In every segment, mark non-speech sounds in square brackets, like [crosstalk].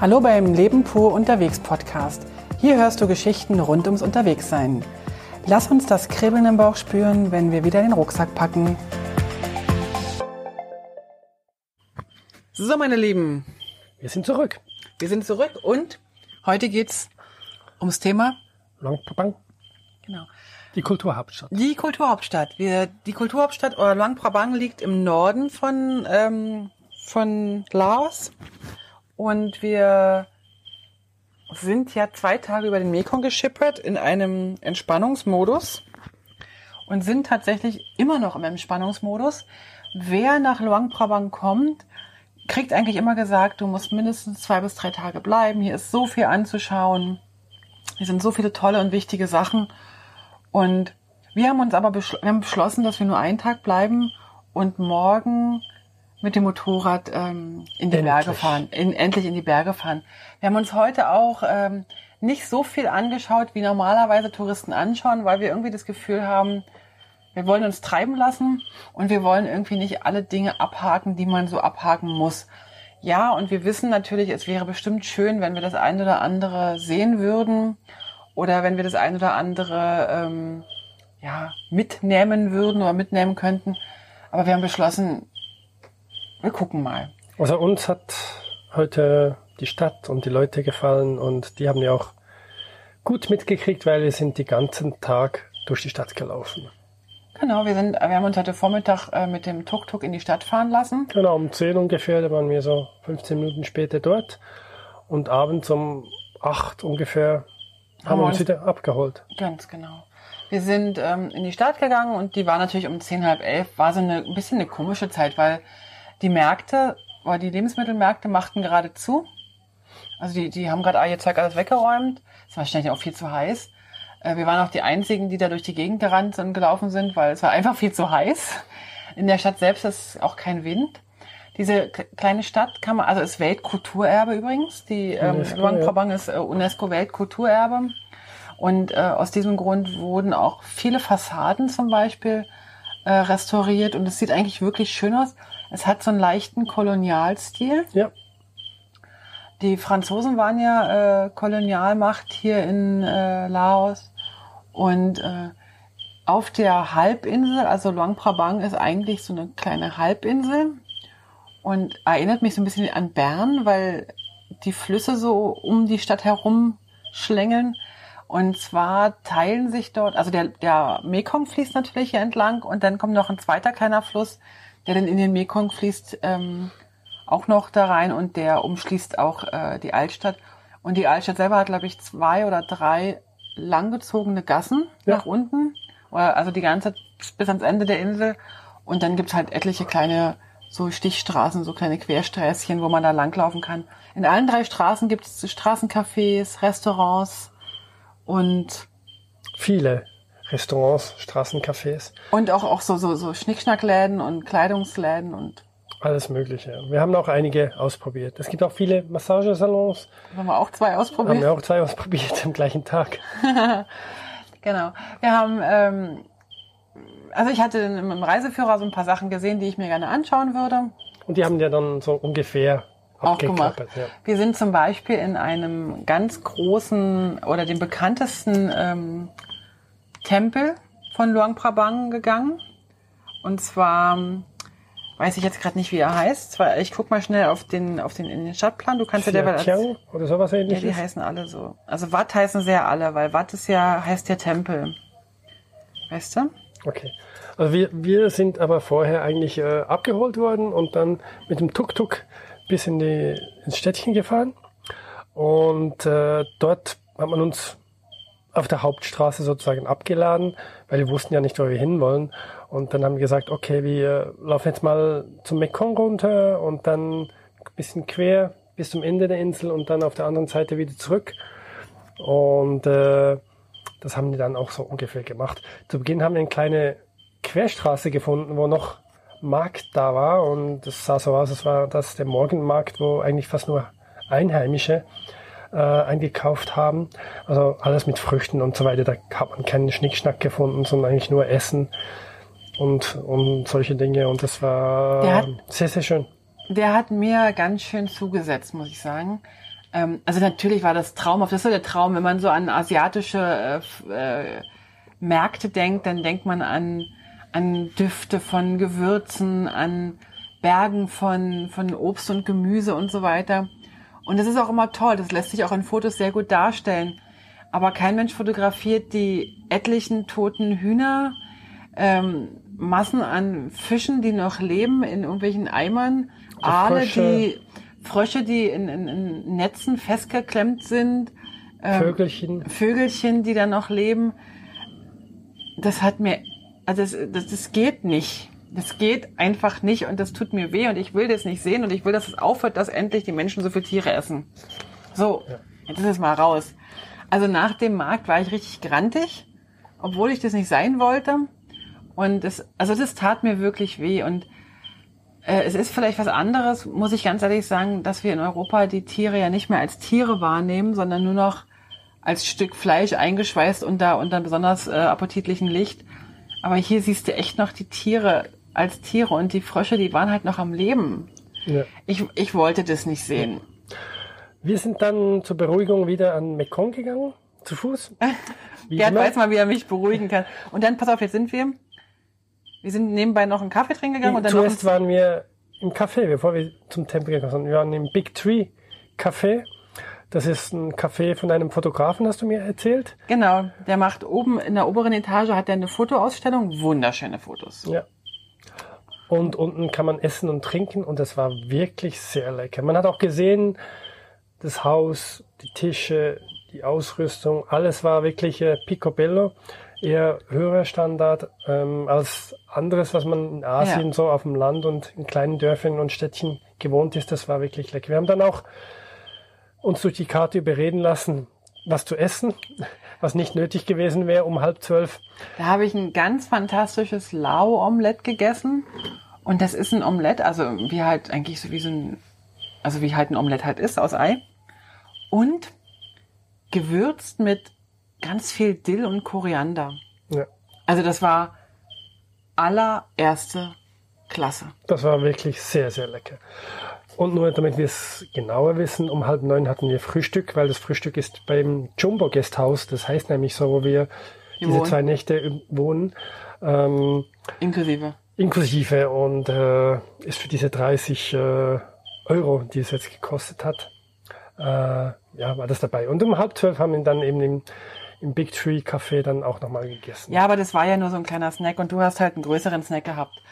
Hallo beim Leben pur unterwegs Podcast. Hier hörst du Geschichten rund ums Unterwegssein. Lass uns das Kribbeln im Bauch spüren, wenn wir wieder den Rucksack packen. So, meine Lieben, Wir sind zurück. wir sind zurück und heute geht's ums Thema Luang Prabang, genau, die Kulturhauptstadt. die Kulturhauptstadt. Wir, die Kulturhauptstadt oder Luang Prabang liegt im Norden von, ähm, von Laos und wir sind ja zwei Tage über den Mekong geschippert in einem Entspannungsmodus und sind tatsächlich immer noch im Entspannungsmodus. Wer nach Luang Prabang kommt, kriegt eigentlich immer gesagt, du musst mindestens zwei bis drei Tage bleiben. Hier ist so viel anzuschauen. Hier sind so viele tolle und wichtige Sachen. Und wir haben uns aber beschl haben beschlossen, dass wir nur einen Tag bleiben und morgen mit dem Motorrad ähm, in die Endlich. Berge fahren, in, endlich in die Berge fahren. Wir haben uns heute auch ähm, nicht so viel angeschaut, wie normalerweise Touristen anschauen, weil wir irgendwie das Gefühl haben, wir wollen uns treiben lassen und wir wollen irgendwie nicht alle Dinge abhaken, die man so abhaken muss. Ja, und wir wissen natürlich, es wäre bestimmt schön, wenn wir das eine oder andere sehen würden oder wenn wir das eine oder andere ähm, ja, mitnehmen würden oder mitnehmen könnten. Aber wir haben beschlossen, wir gucken mal. Also uns hat heute die Stadt und die Leute gefallen und die haben ja auch gut mitgekriegt, weil wir sind den ganzen Tag durch die Stadt gelaufen. Genau, wir sind, wir haben uns heute Vormittag äh, mit dem Tuk-Tuk in die Stadt fahren lassen. Genau, um 10 ungefähr, da waren wir so 15 Minuten später dort und abends um 8 ungefähr haben, Haben wir uns wieder abgeholt. Ganz genau. Wir sind ähm, in die Stadt gegangen und die war natürlich um zehn, halb elf, war so eine, ein bisschen eine komische Zeit, weil die Märkte, oder die Lebensmittelmärkte machten gerade zu. Also die, die haben gerade ihr Zeug alles weggeräumt. Es war wahrscheinlich auch viel zu heiß. Äh, wir waren auch die einzigen, die da durch die Gegend gerannt und gelaufen sind, weil es war einfach viel zu heiß. In der Stadt selbst ist auch kein Wind. Diese kleine Stadt kann man, also ist Weltkulturerbe übrigens. Die ähm, UNESCO, Luang. Prabang ist äh, UNESCO Weltkulturerbe. Und äh, aus diesem Grund wurden auch viele Fassaden zum Beispiel äh, restauriert und es sieht eigentlich wirklich schön aus. Es hat so einen leichten Kolonialstil. Ja, Die Franzosen waren ja äh, Kolonialmacht hier in äh, Laos und äh, auf der Halbinsel, also Luang Prabang ist eigentlich so eine kleine Halbinsel und erinnert mich so ein bisschen an Bern, weil die Flüsse so um die Stadt herum schlängeln. Und zwar teilen sich dort, also der, der Mekong fließt natürlich hier entlang und dann kommt noch ein zweiter kleiner Fluss, der dann in den Mekong fließt, ähm, auch noch da rein und der umschließt auch äh, die Altstadt. Und die Altstadt selber hat, glaube ich, zwei oder drei langgezogene Gassen Ja. nach unten, also die ganze bis ans Ende der Insel. Und dann gibt's halt etliche kleine so Stichstraßen, so kleine Quersträßchen, wo man da langlaufen kann. In allen drei Straßen gibt's Straßencafés, Restaurants und viele Restaurants, Straßencafés, und auch auch so so so Schnickschnackläden und Kleidungsläden und alles Mögliche. Wir haben auch einige ausprobiert. Es gibt auch viele Massagesalons, haben wir auch zwei haben ausprobiert. wir auch zwei ausprobiert am gleichen Tag. [laughs] Genau. Wir haben, ähm, also ich hatte im Reiseführer so ein paar Sachen gesehen, die ich mir gerne anschauen würde. Und die haben ja dann so ungefähr Auch gemacht. Ja. Wir sind zum Beispiel in einem ganz großen oder dem bekanntesten ähm, Tempel von Luang Prabang gegangen. Und zwar weiß ich jetzt gerade nicht, wie er heißt. Ich guck mal schnell auf den auf den in den Stadtplan. Du kannst ja derweil als- oder sowas Ja, ähnliches. die heißen alle so. Also Watt heißen sehr alle, weil Watt ist ja heißt ja Tempel. Weißt du? Okay. Also wir, wir sind aber vorher eigentlich äh, abgeholt worden und dann mit dem Tuk-Tuk bis in die, ins Städtchen gefahren. Und äh, dort hat man uns auf der Hauptstraße sozusagen abgeladen, weil wir wussten ja nicht, wo wir hinwollen. Und dann haben wir gesagt, okay, wir laufen jetzt mal zum Mekong runter und dann ein bisschen quer bis zum Ende der Insel und dann auf der anderen Seite wieder zurück. Und äh, das haben die dann auch so ungefähr gemacht. Zu Beginn haben wir eine kleine Querstraße gefunden, wo noch Markt da war und das sah so aus, als war das der Morgenmarkt, wo eigentlich fast nur Einheimische äh, eingekauft haben. Also alles mit Früchten und so weiter. Da hat man keinen Schnickschnack gefunden, sondern eigentlich nur Essen und, und solche Dinge. Und das war hat- sehr, sehr schön. Der hat mir ganz schön zugesetzt, muss ich sagen. Ähm, also natürlich war das traumhaft. Das ist so der Traum, wenn man so an asiatische äh, äh, Märkte denkt, dann denkt man an, an Düfte von Gewürzen, an Bergen von, von Obst und Gemüse und so weiter. Und das ist auch immer toll. Das lässt sich auch in Fotos sehr gut darstellen. Aber kein Mensch fotografiert die etlichen toten Hühner, ähm, Massen an Fischen, die noch leben in irgendwelchen Eimern, die Aale, die Frösche, die in, in, in Netzen festgeklemmt sind, ähm, Vögelchen. Vögelchen, die da noch leben. Das hat mir, also das, das, das geht nicht. Das geht einfach nicht und das tut mir weh und ich will das nicht sehen und ich will, dass es aufhört, dass endlich die Menschen so viele Tiere essen. So, ja. jetzt ist es mal raus. Also nach dem Markt war ich richtig grantig, obwohl ich das nicht sein wollte. Und das, also das tat mir wirklich weh und äh, es ist vielleicht was anderes, muss ich ganz ehrlich sagen, dass wir in Europa die Tiere ja nicht mehr als Tiere wahrnehmen, sondern nur noch als Stück Fleisch eingeschweißt unter, unter besonders äh, appetitlichem Licht. Aber hier siehst du echt noch die Tiere als Tiere und die Frösche, die waren halt noch am Leben. Ja. Ich, ich wollte das nicht sehen. Wir sind dann zur Beruhigung wieder an Mekong gegangen, zu Fuß. [laughs] Gerd weiß mal, wie er mich beruhigen kann. Und dann, pass auf, jetzt sind wir. Wir sind nebenbei noch einen Kaffee trinken gegangen. und dann Zuerst waren wir im Café, bevor wir zum Tempel gegangen sind. Wir waren im Big Tree Café. Das ist ein Café von einem Fotografen, hast du mir erzählt? Genau. Der macht oben in der oberen Etage hat er eine Fotoausstellung. Wunderschöne Fotos. Ja. Und unten kann man essen und trinken und das war wirklich sehr lecker. Man hat auch gesehen, das Haus, die Tische, die Ausrüstung, alles war wirklich äh, picobello, eher höherer Standard ähm, als anderes, was man in Asien ja. so auf dem Land und in kleinen Dörfern und Städtchen gewohnt ist. Das war wirklich lecker. Wir haben dann auch uns durch die Karte überreden lassen, was zu essen, was nicht nötig gewesen wäre um halb zwölf. Da habe ich ein ganz fantastisches Lau-Omelett gegessen. Und das ist ein Omelett, also wie halt eigentlich so wie so ein, also wie halt ein Omelett halt ist aus Ei. Und gewürzt mit ganz viel Dill und Koriander. Ja. Also das war allererste Klasse. Das war wirklich sehr, sehr lecker. Und nur damit wir es genauer wissen, um halb neun hatten wir Frühstück, weil das Frühstück ist beim Jumbo Guesthouse. Das heißt nämlich so, wo wir, wir diese wohnen. zwei Nächte wohnen. Ähm, inklusive. Inklusive und äh, ist für diese 30 äh, Euro, die es jetzt gekostet hat, äh, ja, war das dabei. Und um halb zwölf haben wir dann eben im, im Big Tree Café dann auch nochmal gegessen. Ja, aber das war ja nur so ein kleiner Snack und du hast halt einen größeren Snack gehabt.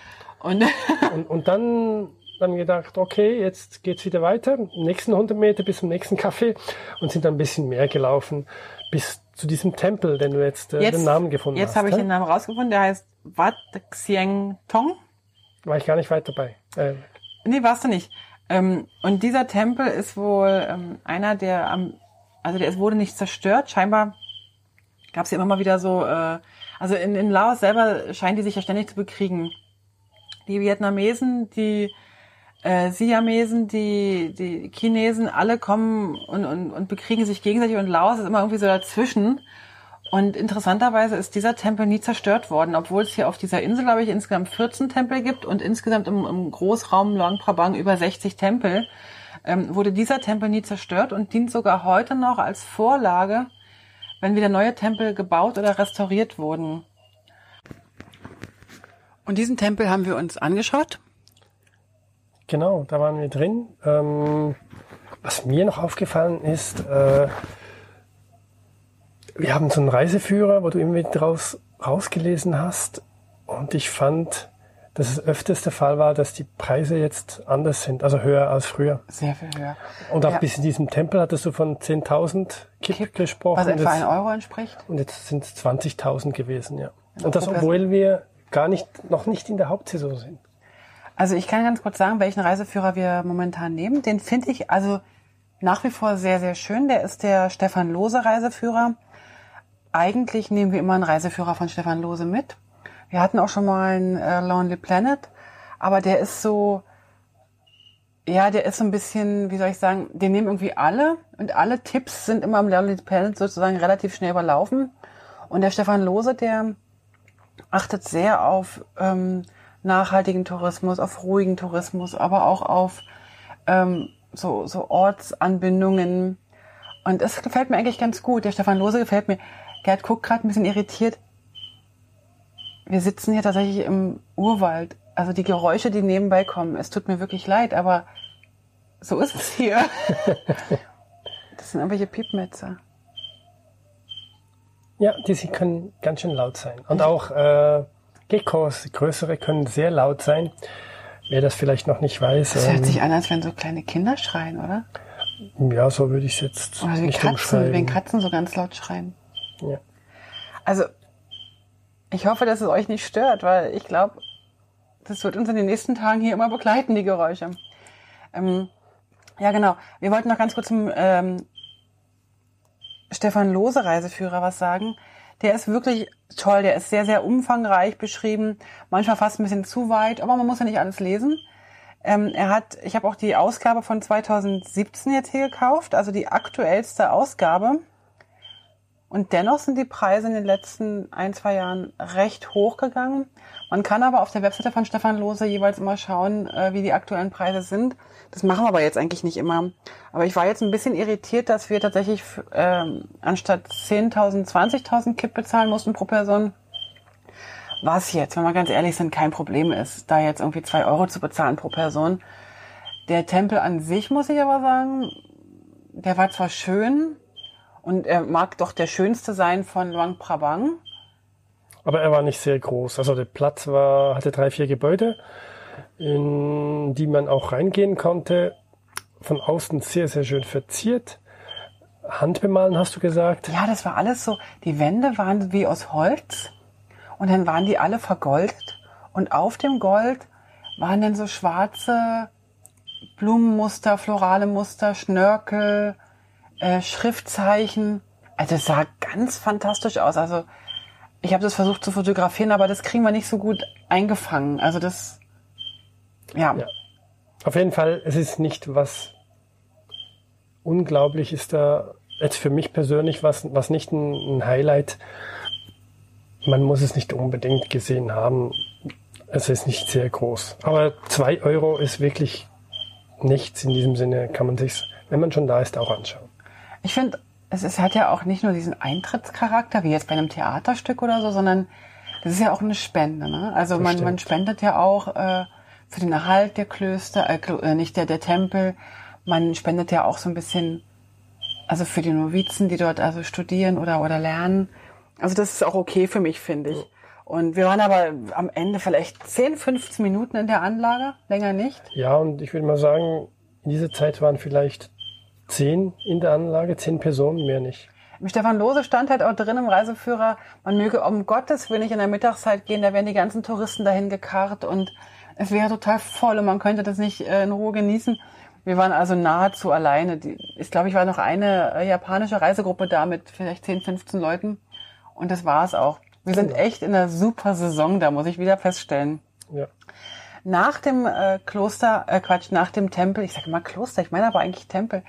Und, [laughs] und, und dann dann gedacht, okay, jetzt geht's wieder weiter, nächsten 100 Meter bis zum nächsten Café und sind dann ein bisschen mehr gelaufen bis zu diesem Tempel, den du jetzt, äh, jetzt den Namen gefunden jetzt hast. Jetzt habe ich den Namen rausgefunden, der heißt Wat Xieng Tong. War ich gar nicht weit dabei. Äh. Nee, warst du nicht. Ähm, und dieser Tempel ist wohl ähm, einer, der am, also der wurde nicht zerstört. Scheinbar gab es ja immer mal wieder so, äh, also in, in Laos selber scheinen die sich ja ständig zu bekriegen. Die Vietnamesen, die äh, Siamesen, die, die Chinesen, alle kommen und, und, und bekriegen sich gegenseitig und Laos ist immer irgendwie so dazwischen. Und interessanterweise ist dieser Tempel nie zerstört worden, obwohl es hier auf dieser Insel, glaube ich, insgesamt 14 Tempel gibt und insgesamt im, im Großraum Luang Prabang über 60 Tempel, ähm, wurde dieser Tempel nie zerstört und dient sogar heute noch als Vorlage, wenn wieder neue Tempel gebaut oder restauriert wurden. Und diesen Tempel haben wir uns angeschaut Genau, da waren wir drin. Ähm, was mir noch aufgefallen ist, äh, wir haben so einen Reiseführer, wo du irgendwie draus rausgelesen hast. Und ich fand, dass es öfters der Fall war, dass die Preise jetzt anders sind, also höher als früher. Sehr viel höher. Und auch ja. bis in diesem Tempel hattest du von 10.000 Kip, Kip, gesprochen. Was etwa ein Euro entspricht. Und jetzt sind es 20.000 gewesen, ja. Und das, obwohl wir gar nicht, noch nicht in der Hauptsaison sind. Also ich kann ganz kurz sagen, welchen Reiseführer wir momentan nehmen. Den finde ich also nach wie vor sehr, sehr schön. Der ist der Stefan Lose Reiseführer. Eigentlich nehmen wir immer einen Reiseführer von Stefan Lose mit. Wir hatten auch schon mal einen äh, Lonely Planet, aber der ist so, ja, der ist so ein bisschen, wie soll ich sagen, den nehmen irgendwie alle und alle Tipps sind immer am Lonely Planet sozusagen relativ schnell überlaufen. Und der Stefan Lose, der achtet sehr auf ähm, nachhaltigen Tourismus, auf ruhigen Tourismus, aber auch auf ähm, so, so Ortsanbindungen. Und das gefällt mir eigentlich ganz gut. Der Stefan Lose gefällt mir. Gerd guckt gerade ein bisschen irritiert. Wir sitzen hier tatsächlich im Urwald. Also die Geräusche, die nebenbei kommen, es tut mir wirklich leid, aber so ist es hier. [laughs] das sind irgendwelche Piepmetzer. Ja, die sie können ganz schön laut sein. Und auch äh, Geckos, größere, können sehr laut sein. Wer das vielleicht noch nicht weiß. Das hört ähm, sich an, als wenn so kleine Kinder schreien, oder? Ja, so würde ich es jetzt oder wie nicht Katzen, wenn Katzen so ganz laut schreien. Ja. Also, ich hoffe, dass es euch nicht stört, weil ich glaube, das wird uns in den nächsten Tagen hier immer begleiten, die Geräusche. Ähm, ja, genau. Wir wollten noch ganz kurz zum ähm, Stefan Lose Reiseführer was sagen. Der ist wirklich toll, der ist sehr, sehr umfangreich beschrieben, manchmal fast ein bisschen zu weit, aber man muss ja nicht alles lesen. Ähm, er hat, ich habe auch die Ausgabe von 2017 jetzt hier gekauft, also die aktuellste Ausgabe. Und dennoch sind die Preise in den letzten ein, zwei Jahren recht hoch gegangen. Man kann aber auf der Webseite von Stefan Lose jeweils immer schauen, äh, wie die aktuellen Preise sind. Das machen wir aber jetzt eigentlich nicht immer. Aber ich war jetzt ein bisschen irritiert, dass wir tatsächlich ähm, anstatt 10.000, 20.000 Kip bezahlen mussten pro Person. Was jetzt, wenn wir ganz ehrlich sind, kein Problem ist, da jetzt irgendwie zwei Euro zu bezahlen pro Person. Der Tempel an sich, muss ich aber sagen, der war zwar schön und er mag doch der schönste sein von Luang Prabang. Aber er war nicht sehr groß. Also der Platz war, hatte drei, vier Gebäude, in die man auch reingehen konnte. Von außen sehr, sehr schön verziert. Handbemalen, hast du gesagt? Ja, das war alles so. Die Wände waren wie aus Holz und dann waren die alle vergoldet und auf dem Gold waren dann so schwarze Blumenmuster, florale Muster, Schnörkel, äh, Schriftzeichen. Also es sah ganz fantastisch aus. Also ich habe das versucht zu fotografieren, aber das kriegen wir nicht so gut eingefangen. Also das, ja. ja. Auf jeden Fall, es ist nicht was unglaublich ist da jetzt für mich persönlich was, was nicht ein, ein Highlight. Man muss es nicht unbedingt gesehen haben. Es ist nicht sehr groß. Aber zwei Euro ist wirklich nichts in diesem Sinne, kann man sich, wenn man schon da ist, auch anschauen. Ich finde, es ist, hat ja auch nicht nur diesen Eintrittscharakter, wie jetzt bei einem Theaterstück oder so, sondern das ist ja auch eine Spende. Ne? Also man, man spendet ja auch äh, für den Erhalt der Klöster, äh, äh, nicht der, der Tempel. Man spendet ja auch so ein bisschen, also für die Novizen, die dort also studieren oder, oder lernen. Also das ist auch okay für mich, finde ich. Und wir waren aber am Ende vielleicht 10, 15 Minuten in der Anlage, länger nicht. Ja, und ich würde mal sagen, in dieser Zeit waren vielleicht zehn in der Anlage, zehn Personen, mehr nicht. Stefan Lose stand halt auch drin im Reiseführer, man möge um Gottes Willen nicht in der Mittagszeit gehen, da werden die ganzen Touristen dahin gekarrt und es wäre total voll und man könnte das nicht äh, in Ruhe genießen. Wir waren also nahezu alleine. ich glaube, ich war noch eine äh, japanische Reisegruppe da mit vielleicht 10, 15 Leuten und das war es auch. Wir sind genau. echt in einer super Saison da, muss ich wieder feststellen. Ja. Nach dem äh, Kloster, äh, Quatsch, nach dem Tempel, ich sage immer Kloster, ich meine aber eigentlich Tempel,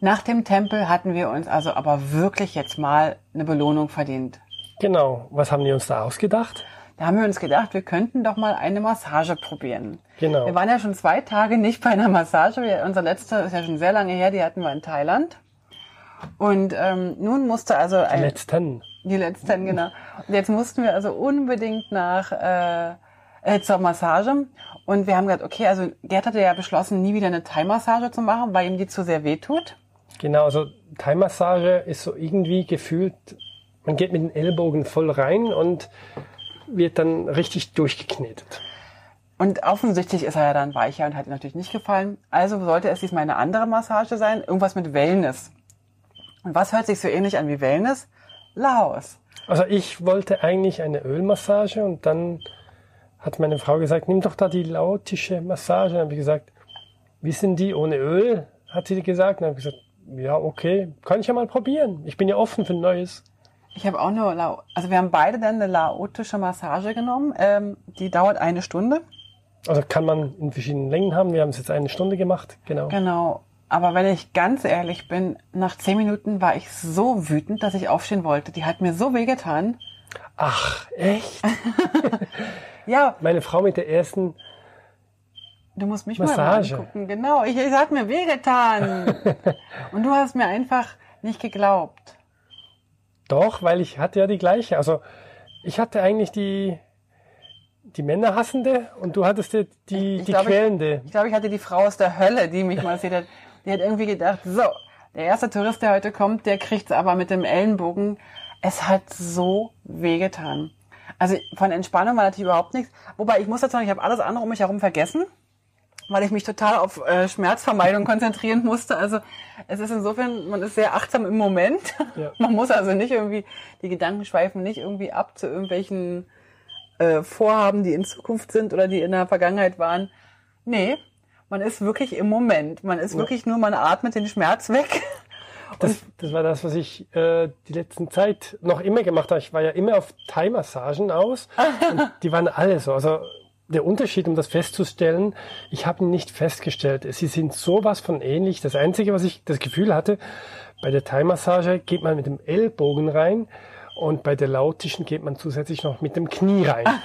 nach dem Tempel hatten wir uns also aber wirklich jetzt mal eine Belohnung verdient. Genau. Was haben die uns da ausgedacht? Da haben wir uns gedacht, wir könnten doch mal eine Massage probieren. Genau. Wir waren ja schon zwei Tage nicht bei einer Massage. Wir, unser letzter ist ja schon sehr lange her, die hatten wir in Thailand. Und ähm, nun musste also ein, die letzten. Die letzten, genau. Und jetzt mussten wir also unbedingt nach äh, äh, zur Massage. Und wir haben gesagt, okay, also Gerd hatte ja beschlossen, nie wieder eine Thai-Massage zu machen, weil ihm die zu sehr wehtut. Genau, also Thai-Massage ist so irgendwie gefühlt, man geht mit den Ellbogen voll rein und wird dann richtig durchgeknetet. Und offensichtlich ist er ja dann weicher und hat ihm natürlich nicht gefallen. Also sollte es diesmal eine andere Massage sein, irgendwas mit Wellness. Und was hört sich so ähnlich an wie Wellness? Laos. Also ich wollte eigentlich eine Ölmassage und dann hat meine Frau gesagt, nimm doch da die lautische Massage. Dann habe ich gesagt, wissen die ohne Öl? Hat sie gesagt. Dann habe ich gesagt, ja, okay, kann ich ja mal probieren. Ich bin ja offen für Neues. Ich habe auch nur, also wir haben beide dann eine laotische Massage genommen. Ähm, die dauert eine Stunde. Also kann man in verschiedenen Längen haben. Wir haben es jetzt eine Stunde gemacht, genau. Genau. Aber wenn ich ganz ehrlich bin, nach zehn Minuten war ich so wütend, dass ich aufstehen wollte. Die hat mir so wehgetan. Ach, echt? [laughs] ja. Meine Frau mit der ersten Du musst mich Massage. mal angucken. Genau, ich, es hat mir wehgetan. [laughs] Und du hast mir einfach nicht geglaubt. Doch, weil ich hatte ja die gleiche. Also ich hatte eigentlich die, die Männerhassende und du hattest die, die, Ich die glaube, quälende. Ich glaube, ich hatte die Frau aus der Hölle, die mich mal sieht. hat. Die hat irgendwie gedacht, so, der erste Tourist, der heute kommt, der kriegt's aber mit dem Ellenbogen. Es hat so wehgetan. Also von Entspannung war natürlich überhaupt nichts. Wobei ich muss dazu sagen, ich habe alles andere um mich herum vergessen, weil ich mich total auf äh, Schmerzvermeidung konzentrieren musste. Also es ist insofern, man ist sehr achtsam im Moment. Ja. [laughs] Man muss also nicht irgendwie, die Gedanken schweifen nicht irgendwie ab zu irgendwelchen äh, Vorhaben, die in Zukunft sind oder die in der Vergangenheit waren. Nee, man ist wirklich im Moment. Man ist wirklich nur, man atmet den Schmerz weg. Das, das war das, was ich äh, die letzten Zeit noch immer gemacht habe. Ich war ja immer auf Thai-Massagen aus [laughs] die waren alle so. Also der Unterschied, um das festzustellen, ich habe ihn nicht festgestellt. Sie sind sowas von ähnlich. Das Einzige, was ich das Gefühl hatte, bei der Thai-Massage geht man mit dem Ellbogen rein und bei der lautischen geht man zusätzlich noch mit dem Knie rein. [laughs]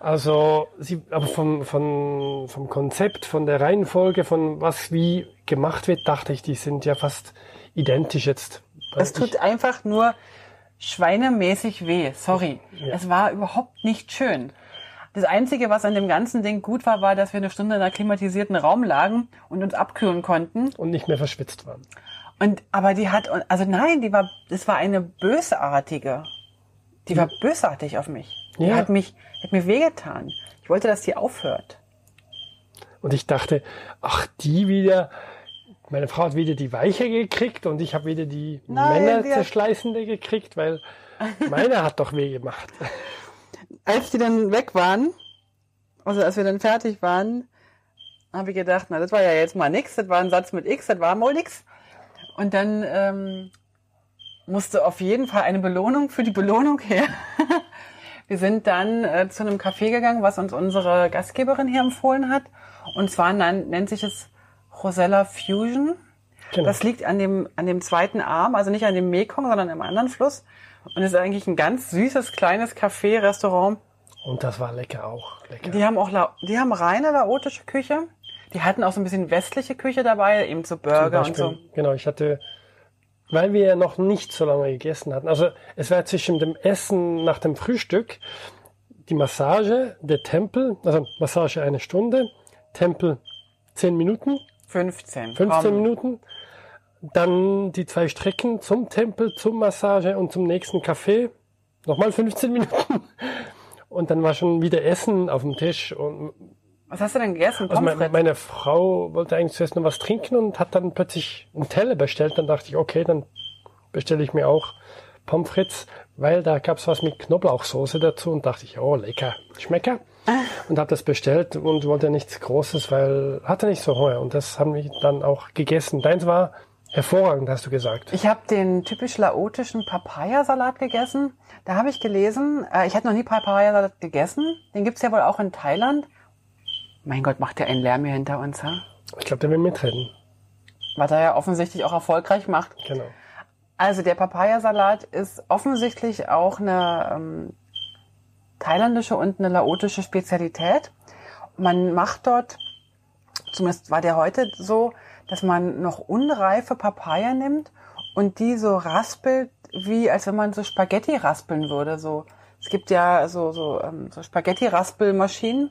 Also, sie, aber vom, vom, vom Konzept, von der Reihenfolge, von was wie gemacht wird, dachte ich, die sind ja fast identisch jetzt. Es tut einfach nur schweinemäßig weh. Sorry. Ja. Es war überhaupt nicht schön. Das Einzige, was an dem ganzen Ding gut war, war, dass wir eine Stunde in einem klimatisierten Raum lagen und uns abkühlen konnten. und nicht mehr verschwitzt waren. Und, aber die hat, also nein, die war, das war eine bösartige. Die war bösartig auf mich. Die Ja. hat mich, hat mir wehgetan. Ich wollte, dass die aufhört. Und ich dachte, ach, die wieder, meine Frau hat wieder die Weiche gekriegt und ich habe wieder die Nein, Männer die zerschleißende gekriegt, weil [laughs] meine hat doch weh gemacht. Als die dann weg waren, also als wir dann fertig waren, habe ich gedacht, na, das war ja jetzt mal nix, das war ein Satz mit X, das war wohl nix. Und dann ähm, musste auf jeden Fall eine Belohnung für die Belohnung her. [laughs] Wir sind dann äh, zu einem Café gegangen, was uns unsere Gastgeberin hier empfohlen hat. Und zwar nan, nennt sich es Rosella Fusion. Genau. Das liegt an dem, an dem zweiten Arm, also nicht an dem Mekong, sondern im anderen Fluss. Und ist eigentlich ein ganz süßes, kleines Café, Restaurant. Und das war lecker auch. Lecker. Die haben auch, La die haben reine laotische Küche. Die hatten auch so ein bisschen westliche Küche dabei, eben so Burger und Beispiel, so. Genau, ich hatte, weil wir ja noch nicht so lange gegessen hatten. Also es war zwischen dem Essen nach dem Frühstück die Massage, der Tempel, also Massage eine Stunde, Tempel zehn Minuten, 15. 15 komm. Minuten. Dann die zwei Strecken zum Tempel, zum Massage und zum nächsten Café. Nochmal 15 Minuten. [laughs] Und dann war schon wieder Essen auf dem Tisch. Und Was hast du denn gegessen? also meine, meine Frau wollte eigentlich zuerst noch was trinken und hat dann plötzlich einen Teller bestellt. Dann dachte ich, okay, dann bestelle ich mir auch Pommes frites, weil da gab's was mit Knoblauchsoße dazu und dachte ich, oh, lecker, Schmecker. Und habe das bestellt und wollte nichts Großes, weil hatte nicht so Hunger. Und das haben wir dann auch gegessen. Deins war hervorragend, hast du gesagt. Ich habe den typisch laotischen Papayasalat gegessen. Da habe ich gelesen, äh, ich hatte noch nie Papayasalat gegessen. Den gibt's ja wohl auch in Thailand. Mein Gott, macht der einen Lärm hier hinter uns, ha? Ich glaube, der will mitreden. Was er ja offensichtlich auch erfolgreich macht. Genau. Also der Papayasalat ist offensichtlich auch eine ähm, thailändische und eine laotische Spezialität. Man macht dort, zumindest war der heute so, dass man noch unreife Papaya nimmt und die so raspelt, wie als wenn man so Spaghetti raspeln würde. So, es gibt ja so, so, ähm, so Spaghetti-Raspelmaschinen.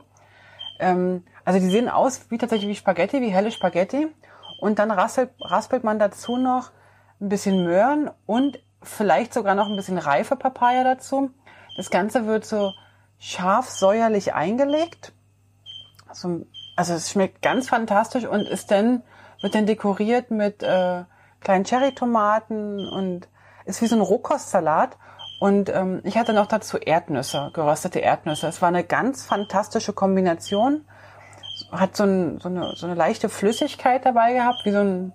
Ähm, also die sehen aus wie tatsächlich wie Spaghetti, wie helle Spaghetti. Und dann raspelt, raspelt man dazu noch ein bisschen Möhren und vielleicht sogar noch ein bisschen reife Papaya dazu. Das Ganze wird so scharf säuerlich eingelegt. So, also es schmeckt ganz fantastisch und ist dann, wird dann dekoriert mit äh, kleinen Cherrytomaten und ist wie so ein Rohkostsalat. Und ähm, ich hatte noch dazu Erdnüsse, geröstete Erdnüsse. Es war eine ganz fantastische Kombination. Hat so, ein, so, eine, so eine leichte Flüssigkeit dabei gehabt, wie so ein,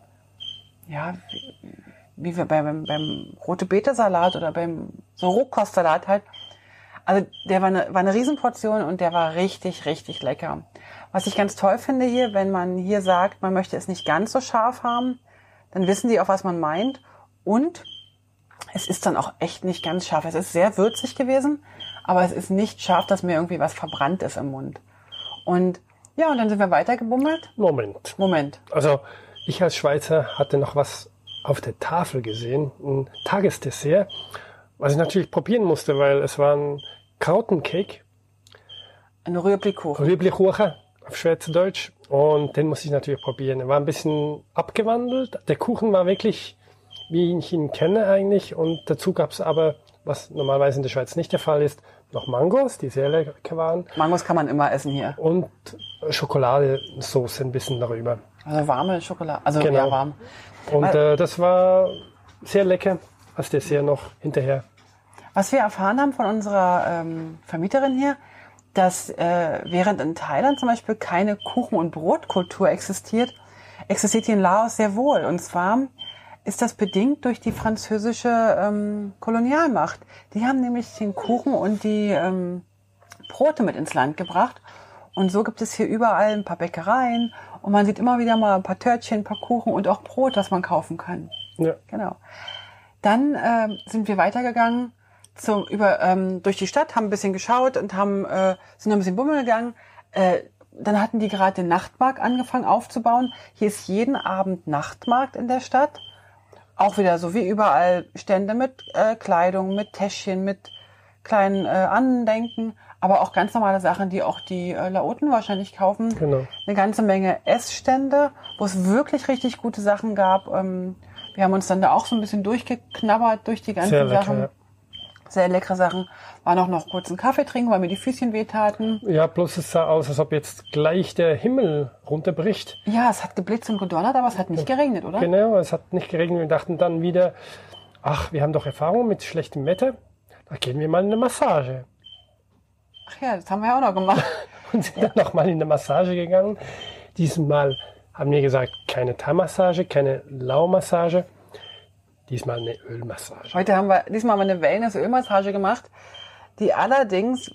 ja, wie, wie wir beim, beim rote Beete Salat oder beim so Rohkostsalat halt. Also der war eine, war eine Riesenportion und der war richtig, richtig lecker. Was ich ganz toll finde hier, wenn man hier sagt, man möchte es nicht ganz so scharf haben, dann wissen die auch, was man meint. Und es ist dann auch echt nicht ganz scharf. Es ist sehr würzig gewesen, aber es ist nicht scharf, dass mir irgendwie was verbrannt ist im Mund. Und Ja, und dann sind wir weitergebummelt. Moment. Moment. Also ich als Schweizer hatte noch was auf der Tafel gesehen, ein Tagesdessert, was ich natürlich probieren musste, weil es war ein Krautencake, Ein Rührblikuchen. Rüblikuchen auf Schweizerdeutsch und den musste ich natürlich probieren. Er war ein bisschen abgewandelt. Der Kuchen war wirklich, wie ich ihn kenne eigentlich und dazu gab es aber, was normalerweise in der Schweiz nicht der Fall ist, noch Mangos, die sehr lecker waren Mangos kann man immer essen hier. und Schokoladensauce ein bisschen darüber. Also warme Schokolade. Also Genau. ja, warm. Und äh, das war sehr lecker als Dessert noch hinterher. Was wir erfahren haben von unserer ähm, Vermieterin hier, dass äh, während in Thailand zum Beispiel keine Kuchen- und Brotkultur existiert, existiert hier in Laos sehr wohl. Und zwar ist das bedingt durch die französische ähm, Kolonialmacht. Die haben nämlich den Kuchen und die ähm, Brote mit ins Land gebracht. Und so gibt es hier überall ein paar Bäckereien und man sieht immer wieder mal ein paar Törtchen, ein paar Kuchen und auch Brot, das man kaufen kann. Ja. Genau. Dann ähm, sind wir weitergegangen zum, über, ähm, durch die Stadt, haben ein bisschen geschaut und haben, äh, sind ein bisschen bummeln gegangen. Äh, dann hatten die gerade den Nachtmarkt angefangen aufzubauen. Hier ist jeden Abend Nachtmarkt in der Stadt. Auch wieder so wie überall Stände mit äh, Kleidung, mit Täschchen, mit kleinen äh, Andenken, aber auch ganz normale Sachen, die auch die äh, Laoten wahrscheinlich kaufen Genau. eine ganze Menge Essstände, wo es wirklich richtig gute Sachen gab. Ähm, wir haben uns dann da auch so ein bisschen durchgeknabbert durch die ganzen Sehr lecker. Sachen. Ja. Sehr leckere Sachen. War noch noch kurz einen Kaffee trinken, weil mir die Füßchen wehtaten. ja, bloß es sah aus, als ob jetzt gleich der Himmel runterbricht. Ja, es hat geblitzt und gedonnert, aber es hat nicht geregnet, oder? Genau, es hat nicht geregnet. Wir dachten dann wieder, ach, wir haben doch Erfahrung mit schlechtem Wetter. Da gehen wir mal in eine Massage. Ach ja, das haben wir ja auch noch gemacht. [laughs] Und sind dann nochmal in eine Massage gegangen. Diesmal haben wir gesagt, keine Thai-Massage, keine Lau-Massage. Diesmal eine Ölmassage. Heute haben wir, diesmal haben wir eine Wellness-Ölmassage gemacht, die allerdings,